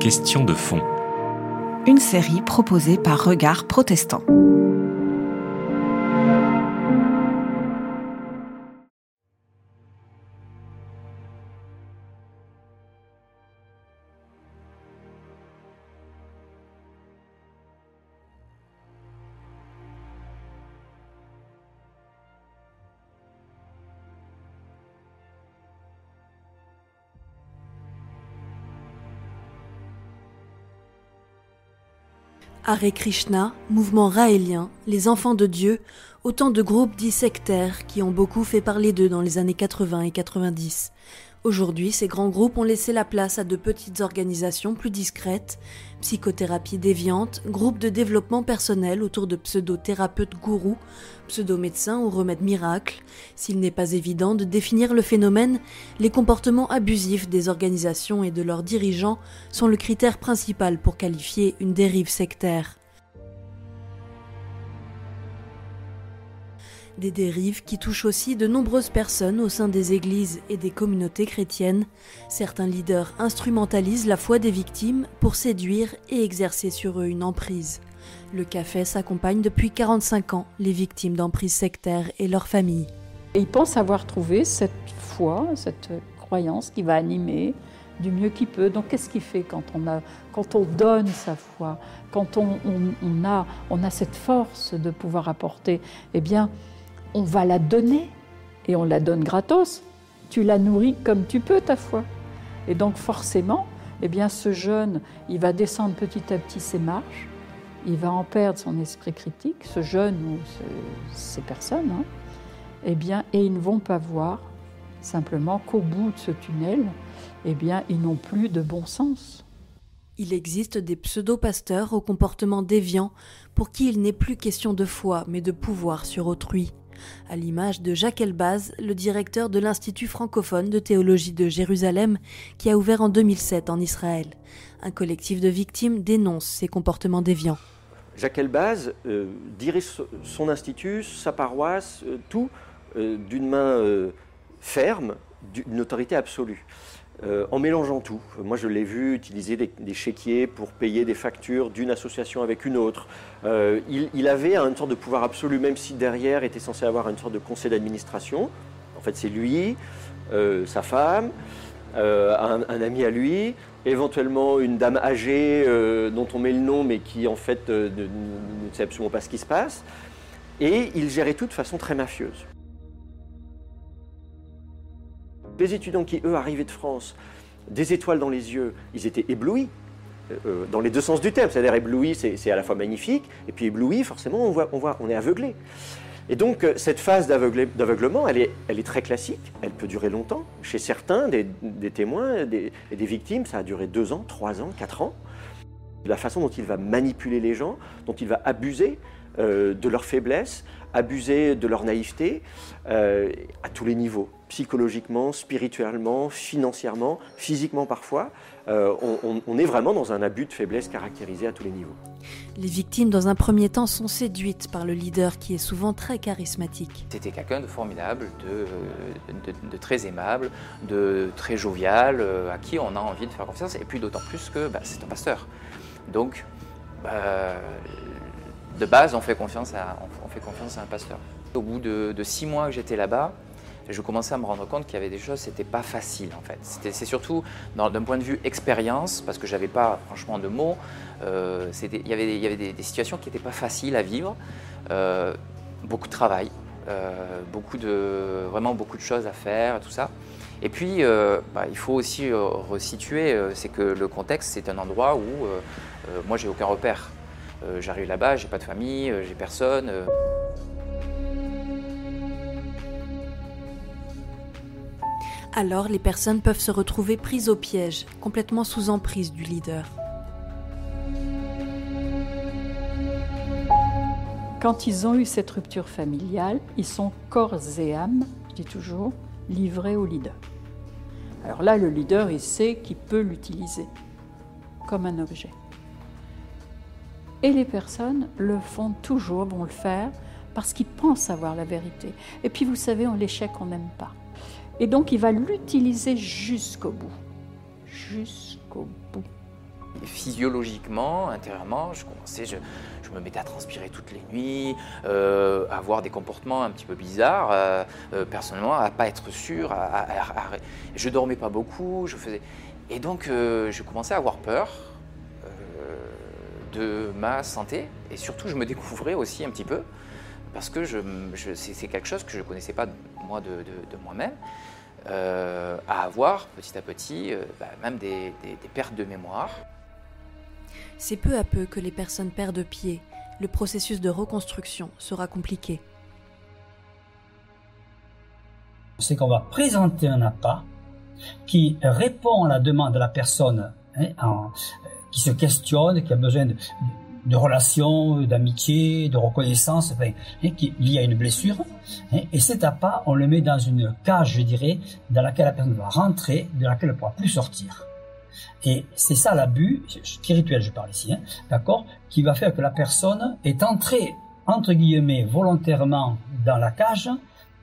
Question de fond. Une série proposée par Regard Protestant. Hare Krishna, mouvement raélien, les enfants de Dieu, autant de groupes dits sectaires qui ont beaucoup fait parler d'eux dans les années 80 et 90. Aujourd'hui, ces grands groupes ont laissé la place à de petites organisations plus discrètes, psychothérapie déviante, groupes de développement personnel autour de pseudo-thérapeutes gourous, pseudo-médecins ou remèdes miracles. S'il n'est pas évident de définir le phénomène, les comportements abusifs des organisations et de leurs dirigeants sont le critère principal pour qualifier une dérive sectaire. Des dérives qui touchent aussi de nombreuses personnes au sein des églises et des communautés chrétiennes. Certains leaders instrumentalisent la foi des victimes pour séduire et exercer sur eux une emprise. Le café s'accompagne depuis 45 ans les victimes d'emprise sectaires et leurs familles. ils pensent avoir trouvé cette foi, cette croyance qui va animer du mieux qu'il peut. Donc qu'est-ce qu'il fait quand on, a, quand on donne sa foi, quand on, on, a, on a cette force de pouvoir apporter? Eh bien, on va la donner et on la donne gratos. Tu la nourris comme tu peux ta foi. Et donc forcément, eh bien ce jeune, il va descendre petit à petit ses marches, il va en perdre son esprit critique, ce jeune ou ces personnes, hein, eh bien, et ils ne vont pas voir simplement qu'au bout de ce tunnel, eh bien, ils n'ont plus de bon sens. Il existe des pseudo-pasteurs au comportement déviant pour qui il n'est plus question de foi mais de pouvoir sur autrui à l'image de Jacques Elbaz, le directeur de l'Institut francophone de théologie de Jérusalem, qui a ouvert en 2007 en Israël. Un collectif de victimes dénonce ces comportements déviants. Jacques Elbaz euh, dirige son institut, sa paroisse, euh, tout euh, d'une main ferme, d'une autorité absolue. Euh, en mélangeant tout. Moi, je l'ai vu utiliser des, chéquiers pour payer des factures d'une association avec une autre. Euh, il, avait une sorte de pouvoir absolu, même si derrière était censé avoir une sorte de conseil d'administration. En fait, c'est lui, euh, sa femme, un, ami à lui, éventuellement une dame âgée dont on met le nom, mais qui en fait ne, ne sait absolument pas ce qui se passe. Et il gérait tout de façon très mafieuse. Les étudiants qui, eux, arrivaient de France, des étoiles dans les yeux, ils étaient éblouis, euh, euh, dans les deux sens du terme. C'est-à-dire ébloui, c'est à la fois magnifique, et puis ébloui, forcément, on, voit, on, est aveuglé. Et donc, euh, cette phase d'aveuglement, elle est, très classique, elle peut durer longtemps. Chez certains, des, témoins des, et des victimes, ça a duré deux ans, trois ans, quatre ans. La façon dont il va manipuler les gens, dont il va abuser de leur faiblesse, abuser de leur naïveté à tous les niveaux psychologiquement, spirituellement, financièrement, physiquement parfois. Euh, on, est vraiment dans un abus de faiblesse caractérisé à tous les niveaux. Les victimes, dans un premier temps, sont séduites par le leader qui est souvent très charismatique. C'était quelqu'un de formidable, de, très aimable, de très jovial, euh, à qui on a envie de faire confiance, et puis d'autant plus que bah, c'est un pasteur. Donc, bah, de base, on fait, confiance à, on fait confiance à un pasteur. Au bout de six mois que j'étais là-bas, je commençais à me rendre compte qu'il y avait des choses, c'était pas facile en fait. C'est surtout d'un point de vue expérience, parce que j'avais pas franchement de mots, euh, il y avait, des, situations qui n'étaient pas faciles à vivre, euh, beaucoup de travail, euh, vraiment beaucoup de choses à faire, tout ça. Et puis, bah, il faut aussi resituer, c'est que le contexte, c'est un endroit où moi, j'ai aucun repère. J'arrive là-bas, j'ai pas de famille, j'ai personne. Alors les personnes peuvent se retrouver prises au piège, complètement sous emprise du leader. Quand ils ont eu cette rupture familiale, ils sont corps et âme, je dis toujours, livrés au leader. Alors là, le leader, il sait qu'il peut l'utiliser comme un objet. Et les personnes le font toujours, vont le faire, parce qu'ils pensent avoir la vérité. Et puis vous savez, en l'échec, on n'aime pas. Et donc il va l'utiliser jusqu'au bout. jusqu'au bout. Physiologiquement, intérieurement, je commençais, je, me mettais à transpirer toutes les nuits, euh, à avoir des comportements un petit peu bizarres, euh, euh, personnellement, à pas être sûr, à, à, je dormais pas beaucoup, je faisais, et donc je commençais à avoir peur de ma santé, et surtout je me découvrais aussi un petit peu, parce que je, c'est quelque chose que je ne connaissais pas moi de, de, de moi-même. Euh, à avoir petit à petit euh, bah, même des, des, des pertes de mémoire. C'est peu à peu que les personnes perdent pied. Le processus de reconstruction sera compliqué. C'est qu'on va présenter un appât qui répond à la demande de la personne hein, en, qui se questionne, qui a besoin de, de relations, d'amitié, de reconnaissance, enfin, hein, qui lié à une blessure. Hein, et cet appât, on le met dans une cage, je dirais, dans laquelle la personne va rentrer, de laquelle elle ne pourra plus sortir. Et c'est ça l'abus spirituel, je parle ici, hein, d'accord, qui va faire que la personne est entrée entre guillemets volontairement dans la cage,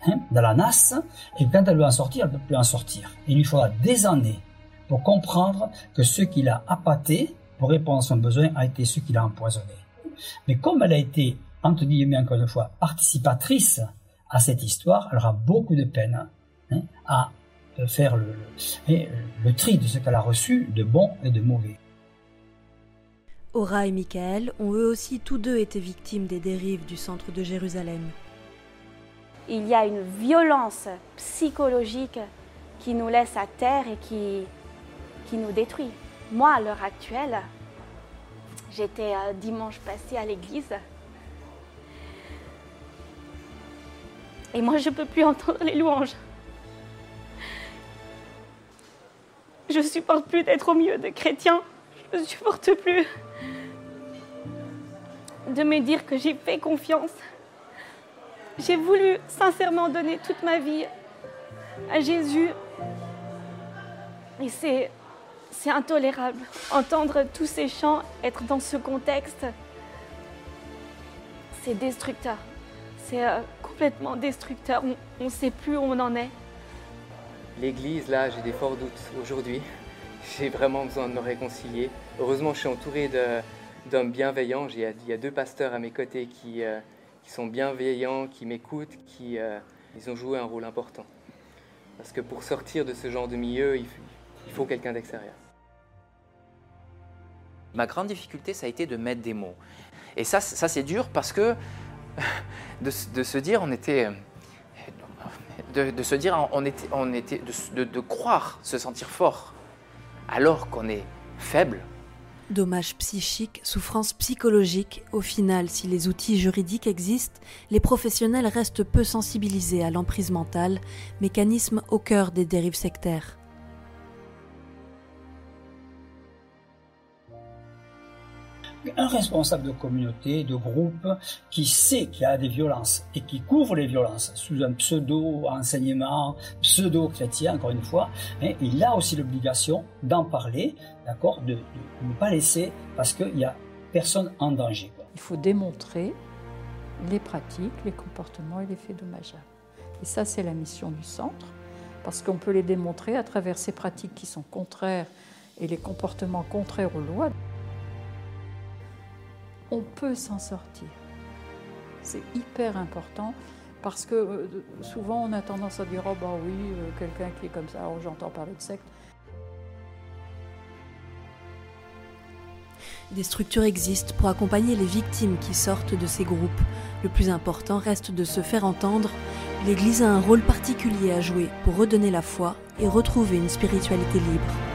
hein, dans la nasse, et quand elle veut en sortir, elle ne peut plus en sortir. Il lui faudra des années pour comprendre que ce qu'il a appâté pour répondre à son besoin a été ce qu'il a empoisonné. Mais comme elle a été, entre guillemets encore une fois, participatrice à cette histoire, elle aura beaucoup de peine hein, à faire le, le, le tri de ce qu'elle a reçu de bon et de mauvais. Aura et Michael ont eux aussi tous deux été victimes des dérives du centre de Jérusalem. Il y a une violence psychologique qui nous laisse à terre et qui, qui nous détruit. Moi, à l'heure actuelle, j'étais euh, dimanche passé à l'église. Et moi, je ne peux plus entendre les louanges. Je ne supporte plus d'être au milieu de chrétiens. Je ne supporte plus de me dire que j'ai fait confiance. J'ai voulu sincèrement donner toute ma vie à Jésus. Et c'est c'est intolérable. Entendre tous ces chants, être dans ce contexte, c'est destructeur. C'est euh, complètement destructeur. On ne sait plus où on en est. L'église, là, j'ai des forts doutes aujourd'hui. J'ai vraiment besoin de me réconcilier. Heureusement, je suis entouré d'hommes bienveillants. Il y, a, deux pasteurs à mes côtés qui, euh, sont bienveillants, qui m'écoutent, qui euh, ils ont joué un rôle important. Parce que pour sortir de ce genre de milieu, il, il faut quelqu'un d'extérieur. Ma grande difficulté, ça a été de mettre des mots. Et ça, c'est dur parce que de, se dire, on était, de, se dire, on était, on était, croire, se sentir fort, alors qu'on est faible. Dommages psychiques, souffrances psychologiques, au final, si les outils juridiques existent, les professionnels restent peu sensibilisés à l'emprise mentale, mécanisme au cœur des dérives sectaires. Un responsable de communauté, de groupe, qui sait qu'il y a des violences et qui couvre les violences sous un pseudo-enseignement, pseudo-chrétien, encore une fois, il a aussi l'obligation d'en parler, d'accord, de, ne pas laisser, parce qu'il n'y a personne en danger. Il faut démontrer les pratiques, les comportements et les faits dommageables. Et ça, c'est la mission du centre, parce qu'on peut les démontrer à travers ces pratiques qui sont contraires et les comportements contraires aux lois on peut s'en sortir. C'est hyper important parce que euh, souvent on a tendance à dire oh bah oui, euh, quelqu'un qui est comme ça, oh, j'entends parler de secte. Des structures existent pour accompagner les victimes qui sortent de ces groupes. Le plus important reste de se faire entendre. L'Église a un rôle particulier à jouer pour redonner la foi et retrouver une spiritualité libre.